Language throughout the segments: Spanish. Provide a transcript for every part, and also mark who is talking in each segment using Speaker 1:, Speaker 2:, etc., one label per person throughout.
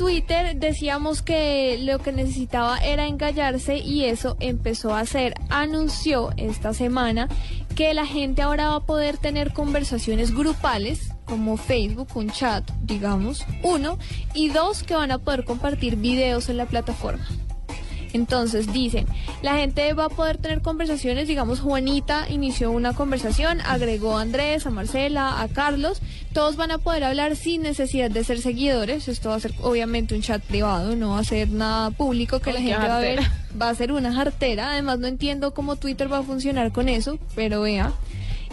Speaker 1: Twitter decíamos que lo que necesitaba era engallarse y eso empezó a hacer. Anunció esta semana que la gente ahora va a poder tener conversaciones grupales como Facebook, un chat, digamos, uno, y dos, que van a poder compartir videos en la plataforma. Entonces dicen, la gente va a poder tener conversaciones, digamos, Juanita inició una conversación, agregó a Andrés, a Marcela, a Carlos, todos van a poder hablar sin necesidad de ser seguidores, esto va a ser obviamente un chat privado, no va a ser nada público que la gente va a ver, va a ser una jartera, además no entiendo cómo Twitter va a funcionar con eso, pero vea.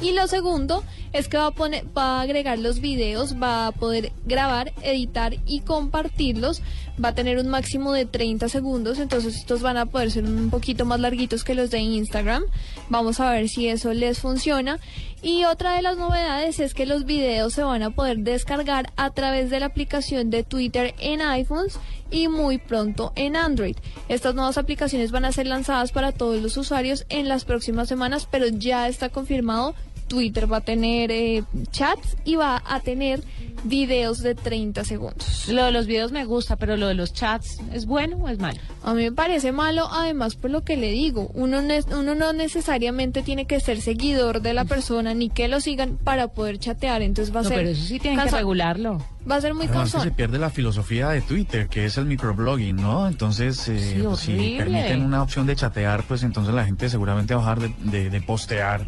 Speaker 1: Y lo segundo es que va a, agregar los videos, va a poder grabar, editar y compartirlos. Va a tener un máximo de 30 segundos, entonces estos van a poder ser un poquito más larguitos que los de Instagram. Vamos a ver si eso les funciona. Y otra de las novedades es que los videos se van a poder descargar a través de la aplicación de Twitter en iPhones y muy pronto en Android. Estas nuevas aplicaciones van a ser lanzadas para todos los usuarios en las próximas semanas, pero ya está confirmado Twitter va a tener eh, chats y va a tener videos de 30 segundos.
Speaker 2: Lo de los videos me gusta, pero lo de los chats, ¿es bueno o es malo?
Speaker 1: A mí me parece malo, además por lo que le digo, uno, uno no necesariamente tiene que ser seguidor de la persona ni que lo sigan para poder chatear, entonces va a ser...
Speaker 2: Pero eso sí tienen que regularlo.
Speaker 1: Va a ser muy
Speaker 3: cansón. se pierde la filosofía de Twitter, que es el microblogging, ¿no? Entonces, eh, pues, si permiten una opción de chatear, pues entonces la gente seguramente va a dejar de, de postear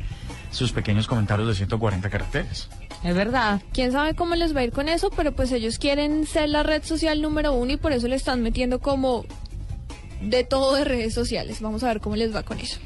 Speaker 3: sus pequeños comentarios de 140 caracteres.
Speaker 2: Es verdad.
Speaker 1: Quién sabe cómo les va a ir con eso, pero pues ellos quieren ser la red social número uno y por eso le están metiendo como de todo de redes sociales. Vamos a ver cómo les va con eso.